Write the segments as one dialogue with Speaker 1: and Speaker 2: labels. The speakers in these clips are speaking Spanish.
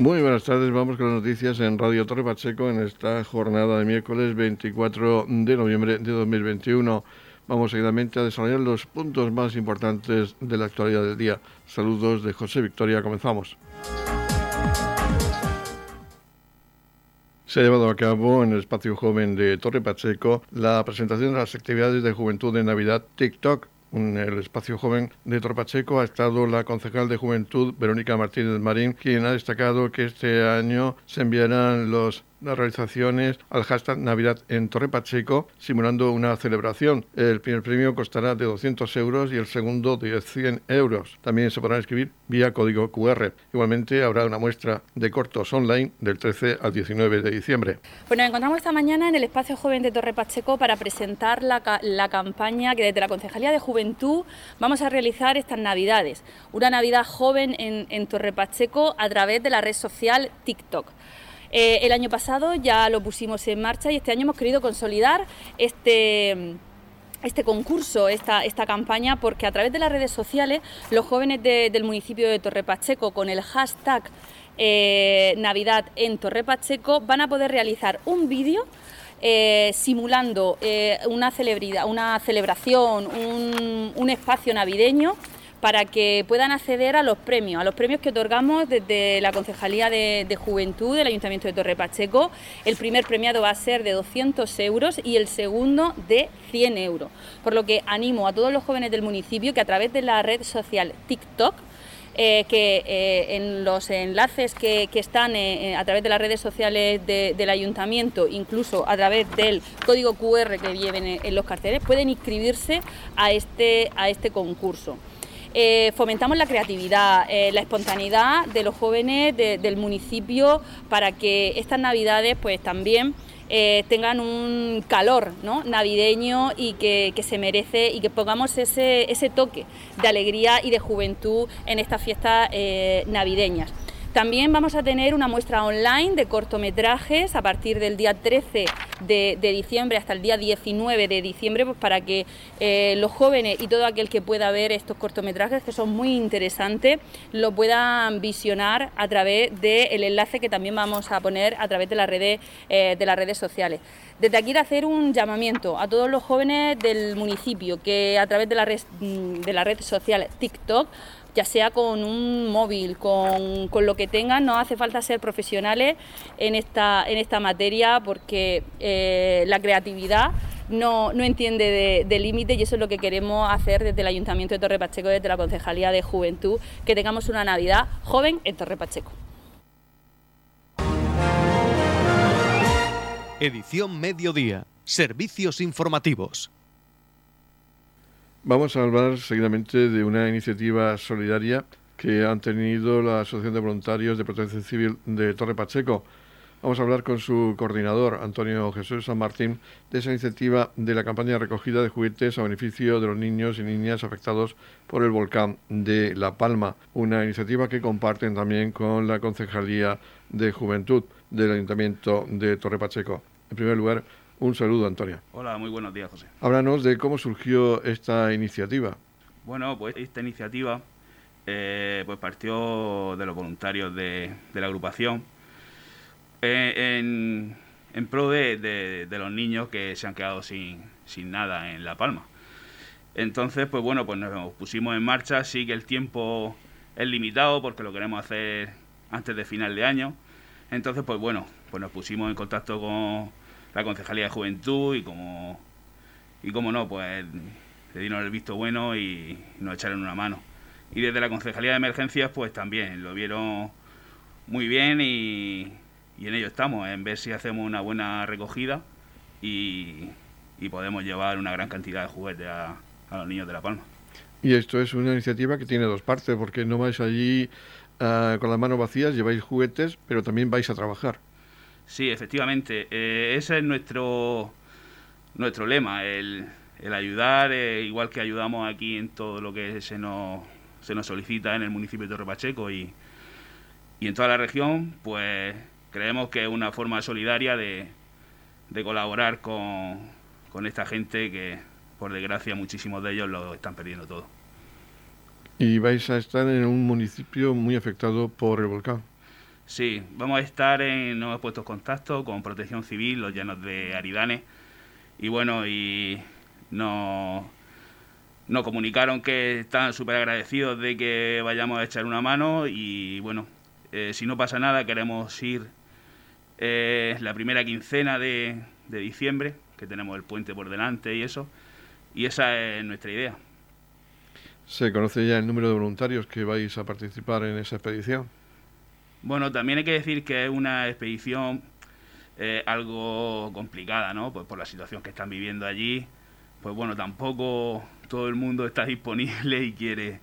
Speaker 1: Muy buenas tardes, vamos con las noticias en Radio Torre Pacheco en esta jornada de miércoles 24 de noviembre de 2021. Vamos seguidamente a desarrollar los puntos más importantes de la actualidad del día. Saludos de José Victoria, comenzamos. Se ha llevado a cabo en el espacio joven de Torre Pacheco la presentación de las actividades de juventud de Navidad TikTok en el espacio joven de Torpacheco ha estado la concejal de Juventud, Verónica Martínez Marín, quien ha destacado que este año se enviarán los las realizaciones al hashtag Navidad en Torre Pacheco, simulando una celebración. El primer premio costará de 200 euros y el segundo de 100 euros. También se podrán escribir vía código QR. Igualmente habrá una muestra de cortos online del 13 al 19 de diciembre.
Speaker 2: Bueno, nos encontramos esta mañana en el Espacio Joven de Torre Pacheco para presentar la, la campaña que desde la Concejalía de Juventud vamos a realizar estas Navidades. Una Navidad joven en, en Torre Pacheco a través de la red social TikTok. Eh, el año pasado ya lo pusimos en marcha y este año hemos querido consolidar este este concurso, esta, esta campaña, porque a través de las redes sociales los jóvenes del municipio de Torre Pacheco con el hashtag eh, Navidad en Torre Pacheco van a poder realizar un vídeo eh, simulando una, celebridad, una celebración, un, un espacio navideño para que puedan acceder a los premios, a los premios que otorgamos desde la Concejalía de, Juventud del Ayuntamiento de Torre Pacheco. El primer premiado va a ser de 200 euros y el segundo de 100 euros. Por lo que animo a todos los jóvenes del municipio que a través de la red social TikTok eh, que eh, en los enlaces que, están eh, a través de las redes sociales del ayuntamiento, incluso a través del código QR que lleven en, los carteles, pueden inscribirse a este, a este concurso. Eh, fomentamos la creatividad, eh, la espontaneidad de los jóvenes del municipio para que estas navidades pues también eh, tengan un calor navideño y que, se merece y que pongamos ese, ese, toque de alegría y de juventud en estas fiestas navideñas. También vamos a tener una muestra online de cortometrajes a partir del día 13 de, diciembre hasta el día 19 de diciembre, pues para que eh, los jóvenes y todo aquel que pueda ver estos cortometrajes, que son muy interesantes, lo puedan visionar a través del enlace que también vamos a poner a través de las redes, eh, de las redes sociales. Desde aquí hacer un llamamiento a todos los jóvenes del municipio que a través de la red, de la red social TikTok ya sea con un móvil, con, lo que tengan, no hace falta ser profesionales en esta, en esta materia porque eh, la creatividad no, entiende de, límites y eso es lo que queremos hacer desde el Ayuntamiento de Torre Pacheco, desde la Concejalía de Juventud, que tengamos una Navidad joven en Torre Pacheco.
Speaker 3: Edición Mediodía. Servicios informativos.
Speaker 1: Vamos a hablar seguidamente de una iniciativa solidaria que han tenido la Asociación de Voluntarios de Protección Civil de Torre Pacheco. Vamos a hablar con su coordinador, Antonio Jesús San Martín, de esa iniciativa de la campaña de recogida de juguetes a beneficio de los niños y niñas afectados por el volcán de La Palma. Una iniciativa que comparten también con la Concejalía de Juventud del Ayuntamiento de Torre Pacheco. En primer lugar, un saludo, Antonio.
Speaker 4: Hola, muy buenos días, José.
Speaker 1: Háblanos de cómo surgió esta iniciativa.
Speaker 4: Bueno, pues esta iniciativa eh, pues partió de los voluntarios de, la agrupación eh, en, pro de, los niños que se han quedado sin, sin nada en La Palma. Entonces, pues bueno, pues nos pusimos en marcha. Sí que el tiempo es limitado porque lo queremos hacer antes de final de año. Entonces, pues bueno, pues nos pusimos en contacto con, la Concejalía de Juventud y como, y como no, pues le dieron el visto bueno y nos echaron una mano. Y desde la Concejalía de Emergencias, pues también lo vieron muy bien y, en ello estamos, en ver si hacemos una buena recogida y, podemos llevar una gran cantidad de juguetes a, los niños de La Palma.
Speaker 1: Y esto es una iniciativa que tiene dos partes, porque no vais allí ah, con las manos vacías, lleváis juguetes, pero también vais a trabajar.
Speaker 4: Sí, efectivamente. Eh, ese es nuestro, nuestro lema, el, ayudar, eh, igual que ayudamos aquí en todo lo que se nos, se nos solicita en el municipio de Torre Pacheco y, y en toda la región, pues creemos que es una forma solidaria de, de colaborar con, con esta gente que, por desgracia, muchísimos de ellos lo están perdiendo todo.
Speaker 1: Y vais a estar en un municipio muy afectado por el volcán.
Speaker 4: Sí, vamos a estar en, nuevos puestos contacto con Protección Civil, los llanos de Aridane. Y bueno, y nos, nos comunicaron que están súper agradecidos de que vayamos a echar una mano. Y bueno, eh, si no pasa nada, queremos ir eh, la primera quincena de, de diciembre, que tenemos el puente por delante y eso. Y esa es nuestra idea.
Speaker 1: ¿Se conoce ya el número de voluntarios que vais a participar en esa expedición?
Speaker 4: Bueno, también hay que decir que es una expedición eh, algo complicada, ¿no? Pues por la situación que están viviendo allí. Pues bueno, tampoco todo el mundo está disponible y quiere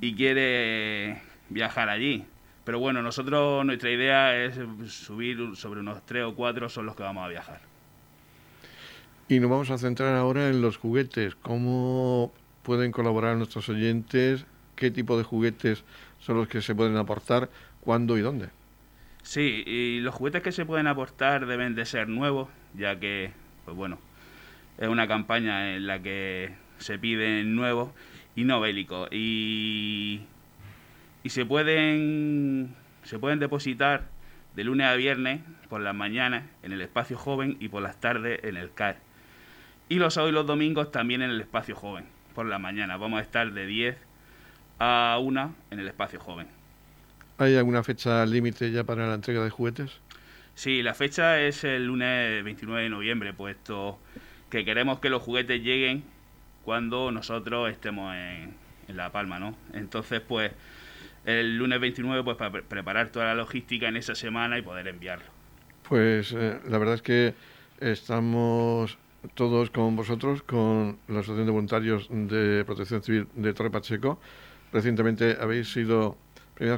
Speaker 4: y quiere viajar allí. Pero bueno, nosotros nuestra idea es subir sobre unos tres o cuatro son los que vamos a viajar.
Speaker 1: Y nos vamos a centrar ahora en los juguetes. ¿Cómo pueden colaborar nuestros oyentes? ¿Qué tipo de juguetes son los que se pueden aportar? ¿Cuándo y dónde?
Speaker 4: Sí, y los juguetes que se pueden aportar deben de ser nuevos, ya que, pues bueno, es una campaña en la que se piden nuevos y no bélicos. Y, y se pueden se pueden depositar de lunes a viernes por las mañanas en el espacio joven y por las tardes en el CAR. Y los sábados y los domingos también en el espacio joven, por la mañana. Vamos a estar de 10 a 1 en el espacio joven.
Speaker 1: ¿Hay alguna fecha límite ya para la entrega de juguetes?
Speaker 4: Sí, la fecha es el lunes 29 de noviembre, puesto que queremos que los juguetes lleguen cuando nosotros estemos en, La Palma, ¿no? Entonces, pues, el lunes 29, pues, para preparar toda la logística en esa semana y poder enviarlo.
Speaker 1: Pues eh, la verdad es que estamos todos con vosotros, con la Asociación de Voluntarios de Protección Civil de Torre Pacheco. Recientemente habéis sido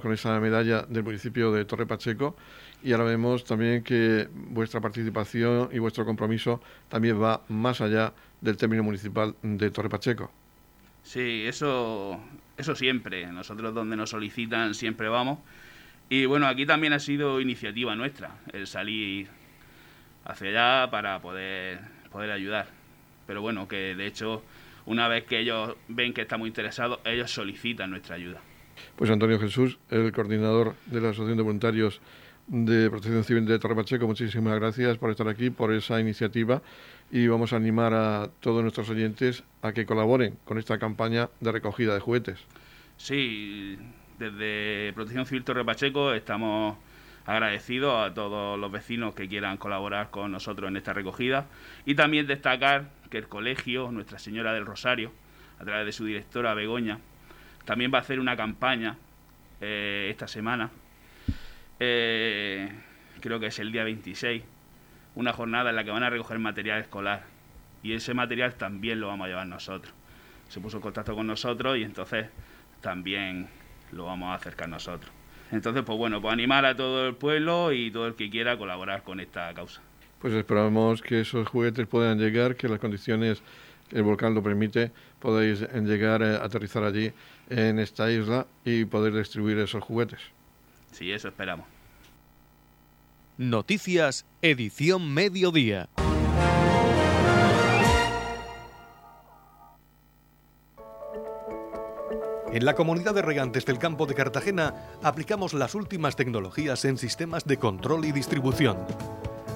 Speaker 1: con esa medalla del municipio de Torre Pacheco y ahora vemos también que vuestra participación y vuestro compromiso también va más allá del término municipal de Torre Pacheco.
Speaker 4: Sí, eso, eso siempre. Nosotros donde nos solicitan siempre vamos. Y bueno, aquí también ha sido iniciativa nuestra el salir hacia allá para poder, poder ayudar. Pero bueno, que de hecho, una vez que ellos ven que estamos interesados, ellos solicitan nuestra ayuda.
Speaker 1: Pues Antonio Jesús, el coordinador de la Asociación de Voluntarios de Protección Civil de Torre Pacheco, muchísimas gracias por estar aquí, por esa iniciativa y vamos a animar a todos nuestros oyentes a que colaboren con esta campaña de recogida de juguetes.
Speaker 4: Sí, desde Protección Civil Torre Pacheco estamos agradecidos a todos los vecinos que quieran colaborar con nosotros en esta recogida y también destacar que el colegio Nuestra Señora del Rosario, a través de su directora Begoña, también va a hacer una campaña eh, esta semana, eh, creo que es el día 26, una jornada en la que van a recoger material escolar. Y ese material también lo vamos a llevar nosotros. Se puso en contacto con nosotros y entonces también lo vamos a acercar nosotros. Entonces, pues bueno, pues animar a todo el pueblo y todo el que quiera colaborar con esta causa.
Speaker 1: Pues esperamos que esos juguetes puedan llegar, que las condiciones el volcán lo permite, podáis llegar a aterrizar allí en esta isla y poder distribuir esos juguetes.
Speaker 4: Sí, eso esperamos.
Speaker 3: Noticias, edición mediodía. En la comunidad de regantes del campo de Cartagena aplicamos las últimas tecnologías en sistemas de control y distribución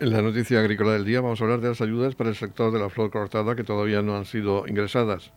Speaker 1: En la noticia agrícola del día vamos a hablar de las ayudas para el sector de la flor cortada que todavía no han sido ingresadas.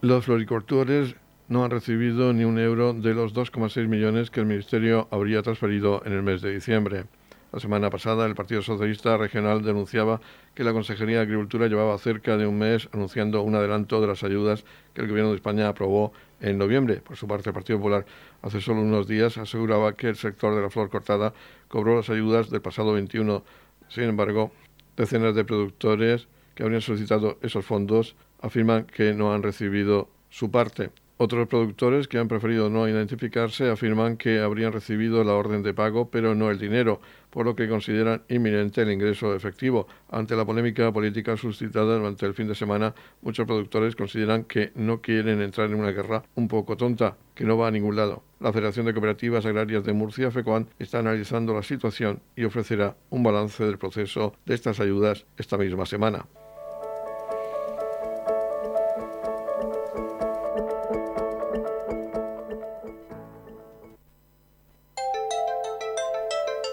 Speaker 1: Los floricultores no han recibido ni un euro de los 2,6 millones que el Ministerio habría transferido en el mes de diciembre. La semana pasada el Partido Socialista Regional denunciaba que la Consejería de Agricultura llevaba cerca de un mes anunciando un adelanto de las ayudas que el Gobierno de España aprobó en noviembre. Por su parte, el Partido Popular hace solo unos días aseguraba que el sector de la flor cortada cobró las ayudas del pasado 21. Sin embargo, decenas de productores que habrían solicitado esos fondos afirman que no han recibido su parte. Otros productores que han preferido no identificarse afirman que habrían recibido la orden de pago pero no el dinero, por lo que consideran inminente el ingreso efectivo. Ante la polémica política suscitada durante el fin de semana, muchos productores consideran que no quieren entrar en una guerra un poco tonta, que no va a ningún lado. La Federación de Cooperativas Agrarias de Murcia, FECOAN, está analizando la situación y ofrecerá un balance del proceso de estas ayudas esta misma semana.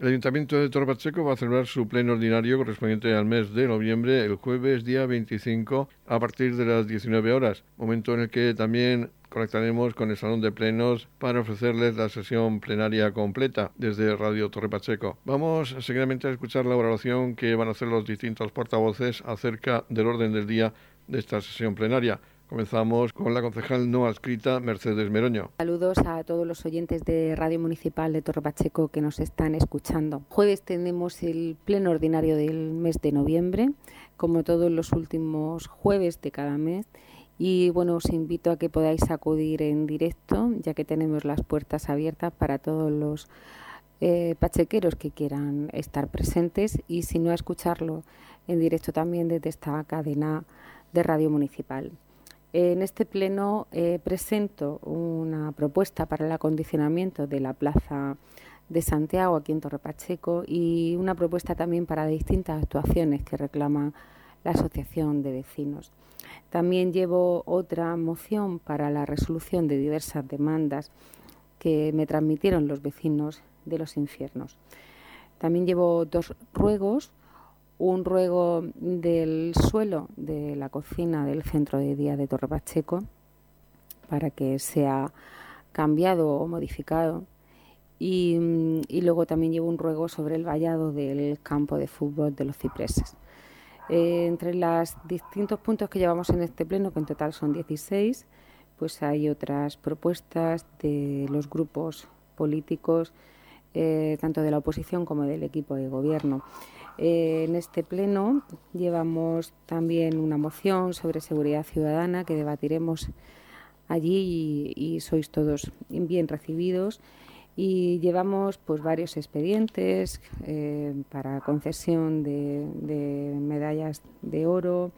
Speaker 1: El Ayuntamiento de Torre Pacheco va a celebrar su pleno ordinario correspondiente al mes de noviembre, el jueves día 25, a partir de las 19 horas, momento en el que también conectaremos con el Salón de Plenos para ofrecerles la sesión plenaria completa desde Radio Torre Pacheco. Vamos seguidamente a escuchar la oración que van a hacer los distintos portavoces acerca del orden del día de esta sesión plenaria. Comenzamos con la concejal no adscrita Mercedes Meroño.
Speaker 5: Saludos a todos los oyentes de Radio Municipal de Torre Pacheco que nos están escuchando. Jueves tenemos el pleno ordinario del mes de noviembre, como todos los últimos jueves de cada mes. Y bueno, os invito a que podáis acudir en directo, ya que tenemos las puertas abiertas para todos los eh, pachequeros que quieran estar presentes y si no a escucharlo en directo también desde esta cadena de Radio Municipal. En este pleno eh, presento una propuesta para el acondicionamiento de la Plaza de Santiago aquí en Torre Pacheco y una propuesta también para distintas actuaciones que reclama la Asociación de Vecinos. También llevo otra moción para la resolución de diversas demandas que me transmitieron los vecinos de los infiernos. También llevo dos ruegos un ruego del suelo de la cocina del centro de día de Torre Pacheco para que sea cambiado o modificado. Y, luego también llevo un ruego sobre el vallado del campo de fútbol de los cipreses. Eh, entre los distintos puntos que llevamos en este pleno, que en total son 16, pues hay otras propuestas de los grupos políticos, eh, tanto de la oposición como del equipo de gobierno. Eh, en este pleno llevamos también una moción sobre seguridad ciudadana que debatiremos allí y, sois todos bien recibidos. Y llevamos pues varios expedientes eh, para concesión de, de medallas de oro.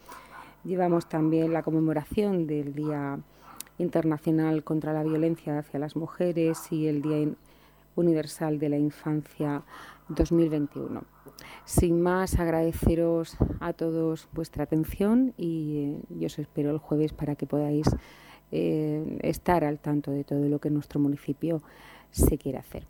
Speaker 5: Llevamos también la conmemoración del Día Internacional contra la Violencia hacia las Mujeres y el Día Universal de la Infancia 2021. Sin más, agradeceros a todos vuestra atención y eh, yo os espero el jueves para que podáis eh, estar al tanto de todo lo que nuestro municipio se quiere hacer.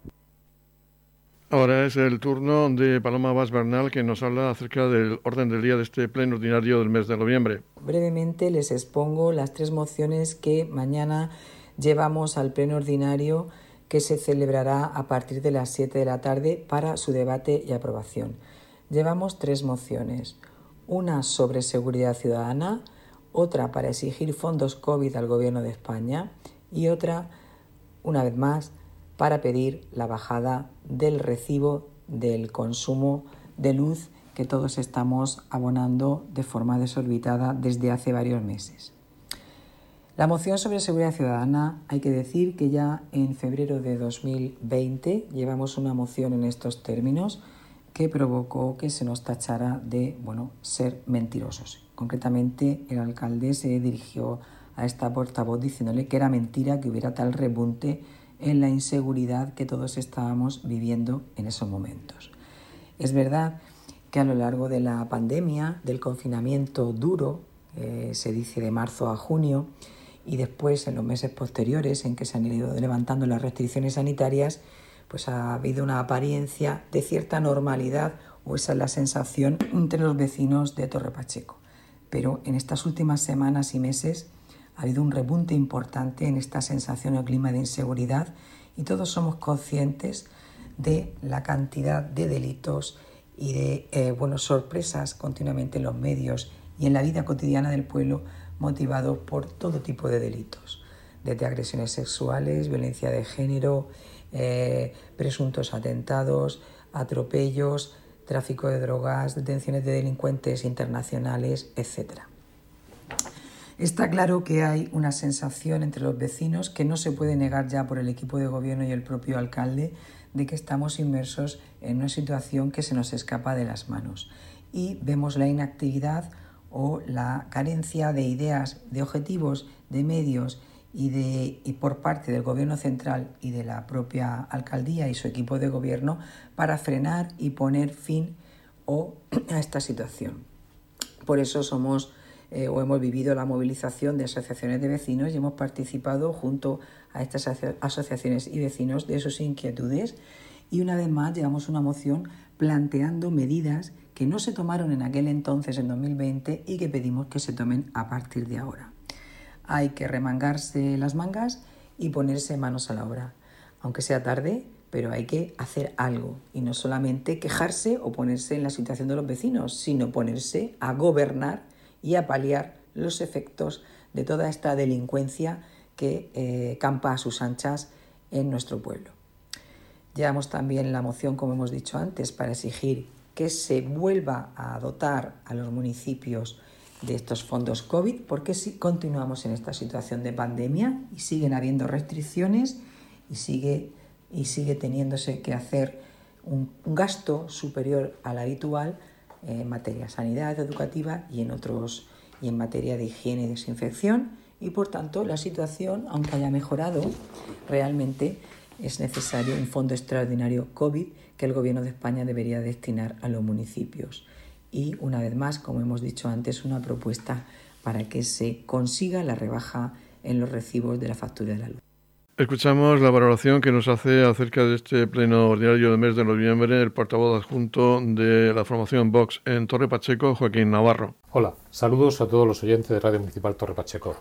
Speaker 1: Ahora es el turno de Paloma Vaz Bernal que nos habla acerca del orden del día de este pleno ordinario del mes de noviembre.
Speaker 6: Brevemente les expongo las tres mociones que mañana llevamos al pleno ordinario que se celebrará a partir de las 7 de la tarde para su debate y aprobación. Llevamos tres mociones, una sobre seguridad ciudadana, otra para exigir fondos COVID al Gobierno de España y otra, una vez más, para pedir la bajada del recibo del consumo de luz que todos estamos abonando de forma desorbitada desde hace varios meses. La moción sobre seguridad ciudadana, hay que decir que ya en febrero de 2020 llevamos una moción en estos términos que provocó que se nos tachara de bueno, ser mentirosos. Concretamente, el alcalde se dirigió a esta portavoz diciéndole que era mentira que hubiera tal repunte en la inseguridad que todos estábamos viviendo en esos momentos. Es verdad que a lo largo de la pandemia, del confinamiento duro, eh, se dice de marzo a junio, y después en los meses posteriores en que se han ido levantando las restricciones sanitarias, pues ha habido una apariencia de cierta normalidad o esa es la sensación entre los vecinos de Torre Pacheco. Pero en estas últimas semanas y meses ha habido un repunte importante en esta sensación o clima de inseguridad y todos somos conscientes de la cantidad de delitos y de eh, sorpresas continuamente en los medios y en la vida cotidiana del pueblo motivados por todo tipo de delitos, desde agresiones sexuales, violencia de género, eh, presuntos atentados, atropellos, tráfico de drogas, detenciones de delincuentes internacionales, etc. Está claro que hay una sensación entre los vecinos que no se puede negar ya por el equipo de gobierno y el propio alcalde de que estamos inmersos en una situación que se nos escapa de las manos y vemos la inactividad o la carencia de ideas, de objetivos, de medios y, de, y por parte del gobierno central y de la propia alcaldía y su equipo de gobierno para frenar y poner fin o a esta situación. Por eso somos eh, o hemos vivido la movilización de asociaciones de vecinos y hemos participado junto a estas asociaciones y vecinos de sus inquietudes y una vez más llevamos una moción planteando medidas que no se tomaron en aquel entonces, en 2020, y que pedimos que se tomen a partir de ahora. Hay que remangarse las mangas y ponerse manos a la obra, aunque sea tarde, pero hay que hacer algo y no solamente quejarse o ponerse en la situación de los vecinos, sino ponerse a gobernar y a paliar los efectos de toda esta delincuencia que eh, campa a sus anchas en nuestro pueblo. Llevamos también la moción, como hemos dicho antes, para exigir que se vuelva a dotar a los municipios de estos fondos COVID, porque si continuamos en esta situación de pandemia y siguen habiendo restricciones y sigue, y sigue teniéndose que hacer un gasto superior al habitual, en materia de sanidad educativa y en otros y en materia de higiene y desinfección. Y por tanto la situación, aunque haya mejorado, realmente es necesario un fondo extraordinario COVID que el Gobierno de España debería destinar a los municipios. Y una vez más, como hemos dicho antes, una propuesta para que se consiga la rebaja en los recibos de la factura de la luz.
Speaker 1: Escuchamos la valoración que nos hace acerca de este pleno ordinario del mes de noviembre el portavoz adjunto de la formación Vox en Torre Pacheco, Joaquín Navarro.
Speaker 7: Hola, saludos a todos los oyentes de Radio Municipal Torre Pacheco.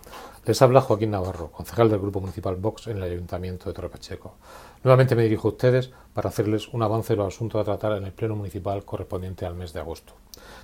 Speaker 7: Les habla Joaquín Navarro, concejal del Grupo Municipal Vox en el Ayuntamiento de Torre Pacheco. Nuevamente me dirijo a ustedes para hacerles un avance de los asuntos a tratar en el Pleno Municipal correspondiente al mes de agosto.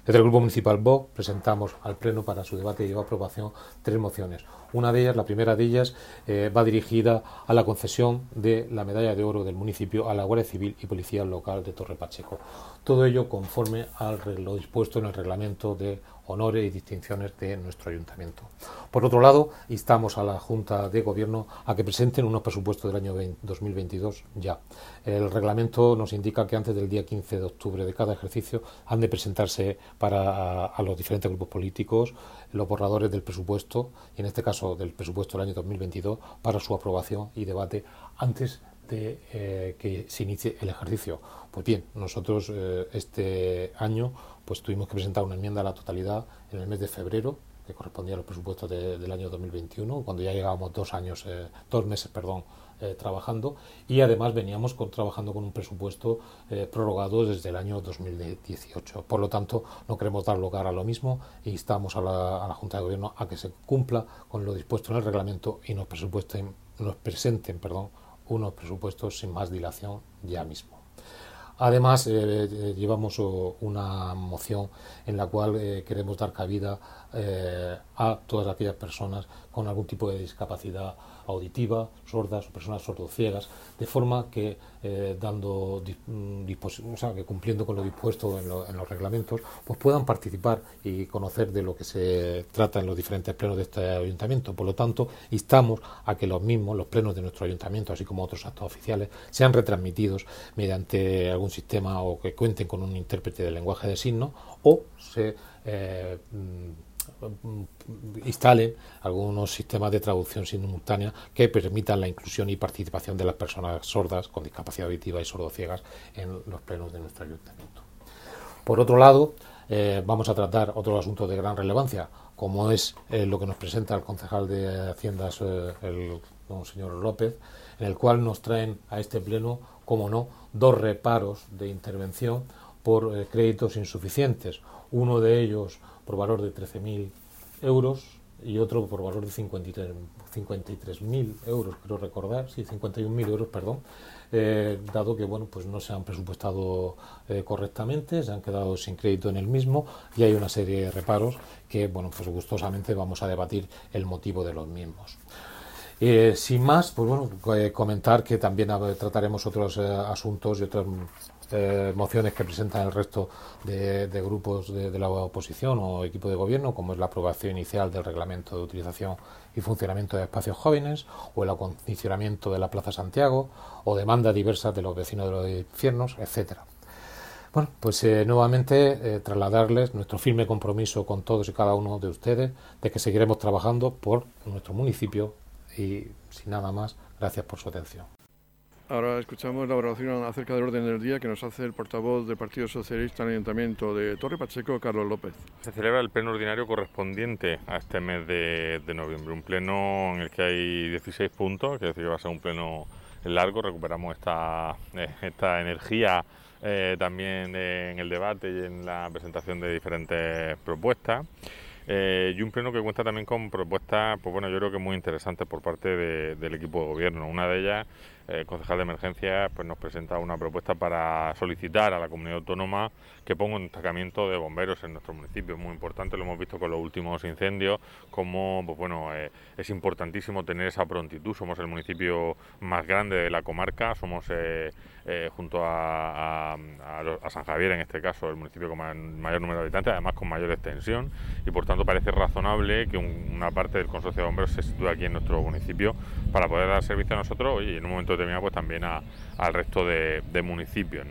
Speaker 7: Desde el Grupo Municipal BO presentamos al Pleno para su debate y aprobación tres mociones. Una de ellas, la primera de ellas, eh, va dirigida a la concesión de la medalla de oro del municipio a la Guardia Civil y Policía Local de Torre Pacheco. Todo ello conforme a lo dispuesto en el reglamento de honores y distinciones de nuestro ayuntamiento. Por otro lado, instamos a la Junta de Gobierno a que presenten unos presupuestos del año 2022 ya. El reglamento nos indica que antes del día 15 de octubre de cada ejercicio han de presentarse para a, los diferentes grupos políticos los borradores del presupuesto, y en este caso del presupuesto del año 2022, para su aprobación y debate antes eh, que se inicie el ejercicio. Pues bien, nosotros eh, este año pues tuvimos que presentar una enmienda a la totalidad en el mes de febrero que correspondía a los presupuestos del año 2021, cuando ya llegábamos dos años, eh, dos meses, perdón, trabajando y además veníamos con, trabajando con un presupuesto prorrogado desde el año 2018. Por lo tanto, no queremos dar lugar a lo mismo e instamos a la, a la Junta de Gobierno a que se cumpla con lo dispuesto en el reglamento y nos, presupuesten, nos presenten perdón, unos presupuestos sin más dilación ya mismo. Además, eh, eh, llevamos una moción en la cual eh, queremos dar cabida a todas aquellas personas con algún tipo de discapacidad auditiva, sordas o personas sordociegas, de forma que eh, dando mm, o que cumpliendo con lo dispuesto en, los reglamentos, pues puedan participar y conocer de lo que se trata en los diferentes plenos de este ayuntamiento. Por lo tanto, instamos a que los mismos, los plenos de nuestro ayuntamiento, así como otros actos oficiales, sean retransmitidos mediante algún sistema o que cuenten con un intérprete de lenguaje de signos o se eh, mm, instalen algunos sistemas de traducción simultánea que permitan la inclusión y participación de las personas sordas con discapacidad auditiva y sordociegas en los plenos de nuestro ayuntamiento. Por otro lado, eh, vamos a tratar otro asunto de gran relevancia, como es eh, lo que nos presenta el concejal de Haciendas, eh, el señor López, en el cual nos traen a este pleno, como no, dos reparos de intervención por créditos insuficientes. Uno de ellos por valor de 13.000 euros y otro por valor de 53.000 euros, creo recordar, sí, 51.000 euros, perdón, eh, dado que bueno, pues no se han presupuestado eh, correctamente, se han quedado sin crédito en el mismo y hay una serie de reparos que bueno, pues gustosamente vamos a debatir el motivo de los mismos. Eh, sin más, pues bueno, comentar que también trataremos otros asuntos y otras eh, mociones que presentan el resto de, grupos de, la oposición o equipo de gobierno, como es la aprobación inicial del reglamento de utilización y funcionamiento de espacios jóvenes, o el acondicionamiento de la Plaza Santiago, o demandas diversas de los vecinos de los infiernos, etcétera. Bueno, pues eh, nuevamente eh, trasladarles nuestro firme compromiso con todos y cada uno de ustedes de que seguiremos trabajando por nuestro municipio y sin nada más, gracias por su atención.
Speaker 1: Ahora escuchamos la oración acerca del orden del día que nos hace el portavoz del Partido Socialista en el Ayuntamiento de Torre Pacheco, Carlos López.
Speaker 8: Se celebra el pleno ordinario correspondiente a este mes de, noviembre, un pleno en el que hay 16 puntos, que decir que va a ser un pleno largo, recuperamos esta, eh, esta energía eh, también en el debate y en la presentación de diferentes propuestas. Eh, y un pleno que cuenta también con propuestas, pues bueno, yo creo que muy interesantes por parte del equipo de gobierno. Una de ellas el concejal de emergencia pues nos presenta una propuesta para solicitar a la comunidad autónoma que ponga un destacamiento de bomberos en nuestro municipio. Es muy importante, lo hemos visto con los últimos incendios, como pues bueno, eh, es importantísimo tener esa prontitud. Somos el municipio más grande de la comarca, somos eh, eh, junto a, San Javier, en este caso, el municipio con mayor número de habitantes, además con mayor extensión, y por tanto parece razonable que una parte del consorcio de bomberos se sitúe aquí en nuestro municipio para poder dar servicio a nosotros y en un momento determinado pues también al resto de, municipios.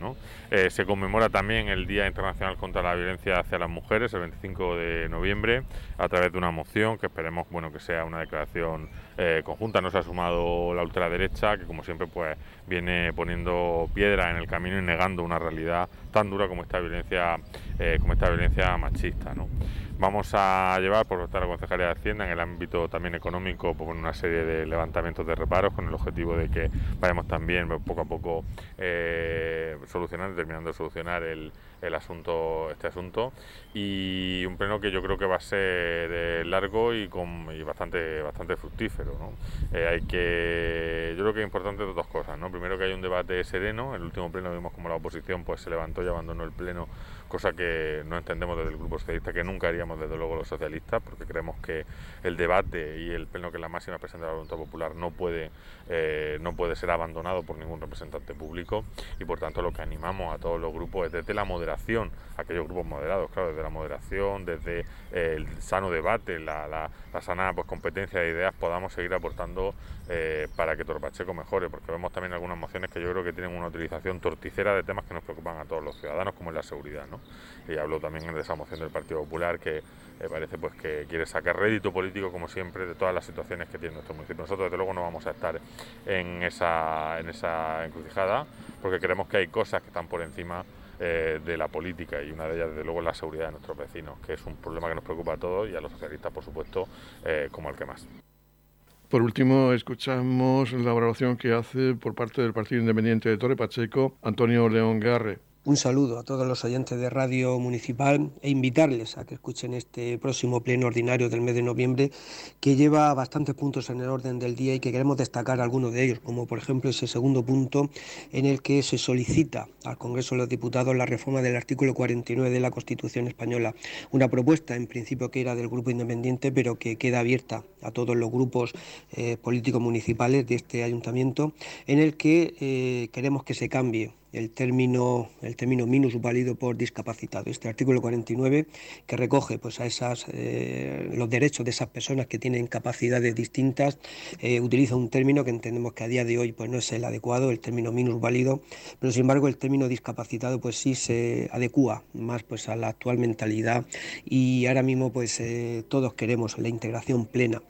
Speaker 8: Eh, se conmemora también el Día Internacional contra la Violencia hacia las Mujeres, el 25 de noviembre, a través de una moción que esperemos bueno, que sea una declaración eh, conjunta. No se ha sumado la ultraderecha, que como siempre pues viene poniendo piedra en el camino y negando una realidad tan dura como esta violencia, eh, como esta violencia machista. Vamos a llevar por parte de la Concejalía de Hacienda en el ámbito también económico pues, una serie de levantamientos de reparos con el objetivo de que vayamos también pues, poco a poco eh, solucionando, terminando de solucionar el, el asunto, este asunto y un pleno que yo creo que va a ser eh, largo y, con, bastante, bastante fructífero. Eh, hay que, yo creo que es importante dos cosas. ¿no? Primero que hay un debate sereno. El último pleno vimos como la oposición pues se levantó y abandonó el pleno, cosa que no entendemos desde el Grupo Socialista, que nunca haríamos desde luego los socialistas, porque creemos que el debate y el pleno que es la máxima presenta la voluntad popular no puede, eh, no puede ser abandonado por ningún representante público y por tanto lo que animamos a todos los grupos es desde la moderación, aquellos grupos moderados, claro, desde la moderación, desde el sano debate, la, la, sana pues, competencia de ideas, podamos seguir aportando eh, para que Torpacheco mejore, porque vemos también algunas mociones que yo creo que tienen una utilización torticera de temas que nos preocupan a todos los ciudadanos, como es la seguridad. ¿no? Y hablo también de esa moción del Partido Popular que eh, parece pues que quiere sacar rédito político, como siempre, de todas las situaciones que tiene nuestro municipio. Nosotros, desde luego, no vamos a estar en esa, en esa encrucijada, porque creemos que hay cosas que están por encima eh, de la política y una de ellas, desde luego, es la seguridad de nuestros vecinos, que es un problema que nos preocupa a todos y a los socialistas, por supuesto, eh, como el que más.
Speaker 1: Por último, escuchamos la valoración que hace por parte del Partido Independiente de Torre Pacheco, Antonio León Garre
Speaker 9: un saludo a todos los oyentes de Radio Municipal e invitarles a que escuchen este próximo pleno ordinario del mes de noviembre que lleva bastantes puntos en el orden del día y que queremos destacar algunos de ellos, como por ejemplo ese segundo punto en el que se solicita al Congreso de los Diputados la reforma del artículo 49 de la Constitución española, una propuesta en principio que era del Grupo Independiente pero que queda abierta a todos los grupos eh, políticos municipales de este ayuntamiento, en el que eh, queremos que se cambie el término, el término minus válido por discapacitado. Este artículo 49 que recoge pues, a esas, eh, los derechos de esas personas que tienen capacidades distintas, eh, utiliza un término que entendemos que a día de hoy pues, no es el adecuado, el término minus válido, pero sin embargo el término discapacitado pues, sí se adecua más pues, a la actual mentalidad y ahora mismo pues, eh, todos queremos la integración plena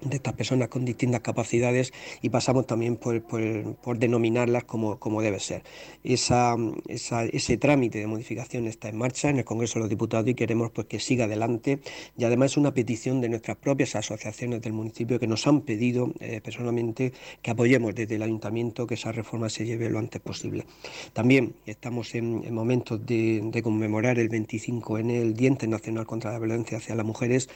Speaker 9: de estas personas con distintas capacidades y pasamos también por, denominarlas como, como, debe ser. Esa, ese trámite de modificación está en marcha en el Congreso de los Diputados y queremos pues, que siga adelante y además es una petición de nuestras propias asociaciones del municipio que nos han pedido eh, personalmente que apoyemos desde el ayuntamiento que esa reforma se lleve lo antes posible. También estamos en, momentos de, de, conmemorar el 25N, el Día Internacional contra la Violencia hacia las Mujeres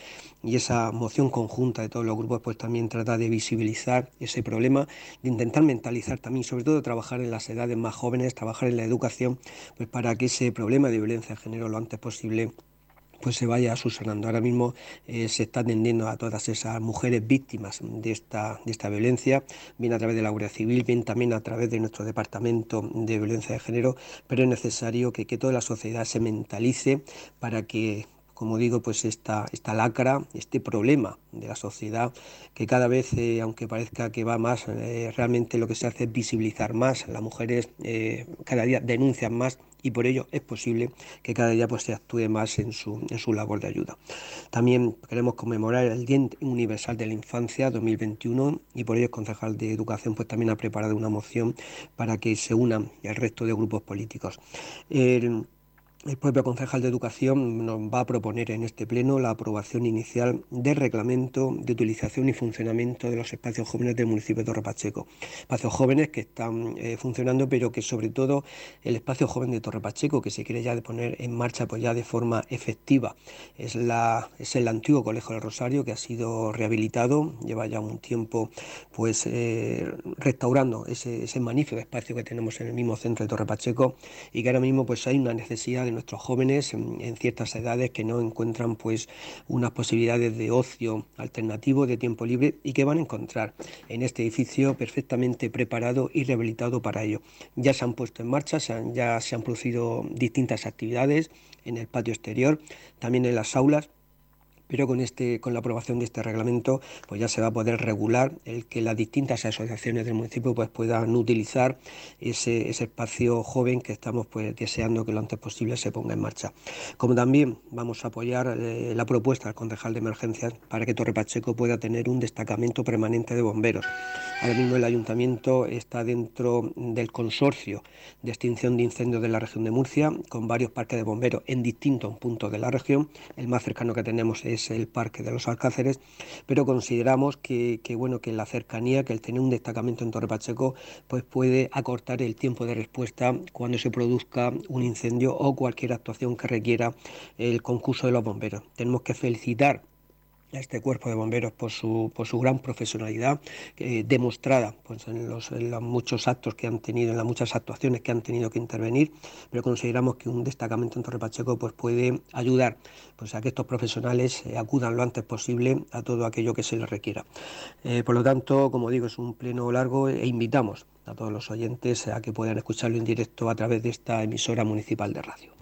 Speaker 9: y esa moción conjunta de todos los grupos pues también trata de visibilizar ese problema, de intentar mentalizar también, sobre todo trabajar en las edades más jóvenes, trabajar en la educación, pues para que ese problema de violencia de género lo antes posible pues se vaya subsanando. Ahora mismo eh, se está atendiendo a todas esas mujeres víctimas de esta, de esta violencia, bien a través de la Guardia Civil, bien también a través de nuestro Departamento de Violencia de Género, pero es necesario que, que toda la sociedad se mentalice para que como digo, pues esta, esta lacra, este problema de la sociedad, que cada vez, eh, aunque parezca que va más, eh, realmente lo que se hace es visibilizar más. Las mujeres eh, cada día denuncian más y por ello es posible que cada día pues, se actúe más en su, en su labor de ayuda. También queremos conmemorar el Día Universal de la Infancia 2021 y por ello el concejal de Educación pues, también ha preparado una moción para que se unan el resto de grupos políticos. Propio concejal de Educación nos va a proponer en este pleno la aprobación inicial del reglamento de utilización y funcionamiento de los espacios jóvenes del municipio de Torre Pacheco. Espacios jóvenes que están eh, funcionando, pero que sobre todo el espacio joven de Torre Pacheco, que se quiere ya poner en marcha pues ya de forma efectiva. Es, la, es el antiguo Colegio del Rosario que ha sido rehabilitado, lleva ya un tiempo pues eh, restaurando ese, ese magnífico espacio que tenemos en el mismo centro de Torre Pacheco y que ahora mismo pues hay una necesidad de nuestros jóvenes en, ciertas edades que no encuentran pues unas posibilidades de ocio alternativo, de tiempo libre y que van a encontrar en este edificio perfectamente preparado y rehabilitado para ello. Ya se han puesto en marcha, ya se han producido distintas actividades en el patio exterior, también en las aulas pero con, este, con la aprobación de este reglamento pues ya se va a poder regular el que las distintas asociaciones del municipio pues puedan utilizar ese, espacio joven que estamos pues deseando que lo antes posible se ponga en marcha. Como también vamos a apoyar eh, la propuesta del concejal de emergencias para que Torre Pacheco pueda tener un destacamento permanente de bomberos. Ahora mismo el ayuntamiento está dentro del consorcio de extinción de incendios de la región de Murcia con varios parques de bomberos en distintos puntos de la región. El más cercano que tenemos es el Parque de los Alcáceres, pero consideramos que, bueno, que la cercanía, que el tener un destacamento en Torre Pacheco, pues puede acortar el tiempo de respuesta cuando se produzca un incendio o cualquier actuación que requiera el concurso de los bomberos. Tenemos que felicitar a este cuerpo de bomberos por su, por su gran profesionalidad eh, demostrada pues, en, los, muchos actos que han tenido, en las muchas actuaciones que han tenido que intervenir, pero consideramos que un destacamento en Torre Pacheco pues, puede ayudar pues, a que estos profesionales eh, acudan lo antes posible a todo aquello que se les requiera. Eh, por lo tanto, como digo, es un pleno largo e invitamos a todos los oyentes a que puedan escucharlo en directo a través de esta emisora municipal de radio.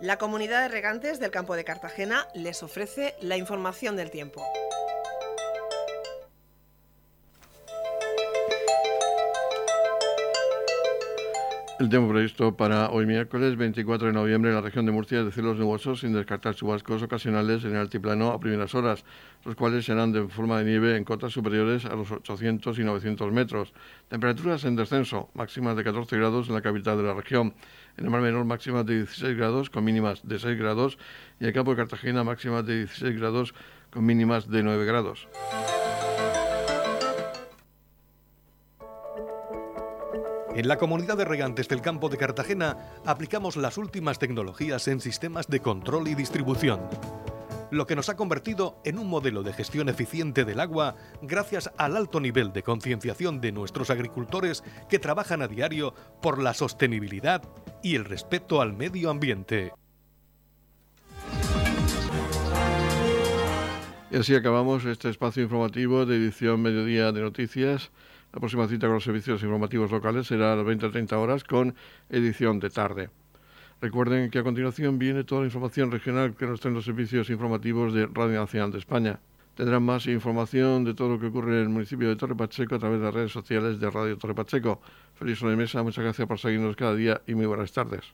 Speaker 10: La comunidad de regantes del campo de Cartagena les ofrece la información del tiempo.
Speaker 1: El tiempo previsto para hoy miércoles 24 de noviembre en la región de Murcia es de cielos nubosos sin descartar chubascos ocasionales en el altiplano a primeras horas, los cuales serán de forma de nieve en cotas superiores a los 800 y 900 metros. Temperaturas en descenso, máximas de 14 grados en la capital de la región. En el Mar Menor máximas de 16 grados con mínimas de 6 grados y en el campo de Cartagena máximas de 16 grados con mínimas de 9 grados.
Speaker 3: En la comunidad de regantes del campo de Cartagena aplicamos las últimas tecnologías en sistemas de control y distribución lo que nos ha convertido en un modelo de gestión eficiente del agua gracias al alto nivel de concienciación de nuestros agricultores que trabajan a diario por la sostenibilidad y el respeto al medio ambiente.
Speaker 1: Y así acabamos este espacio informativo de edición Mediodía de Noticias. La próxima cita con los servicios informativos locales será a las 20-30 horas con edición de tarde. Recuerden que a continuación viene toda la información regional que nos traen los servicios informativos de Radio Nacional de España. Tendrán más información de todo lo que ocurre en el municipio de Torre Pacheco a través de las redes sociales de Radio Torre Pacheco. Feliz mesa, muchas gracias por seguirnos cada día y muy buenas tardes.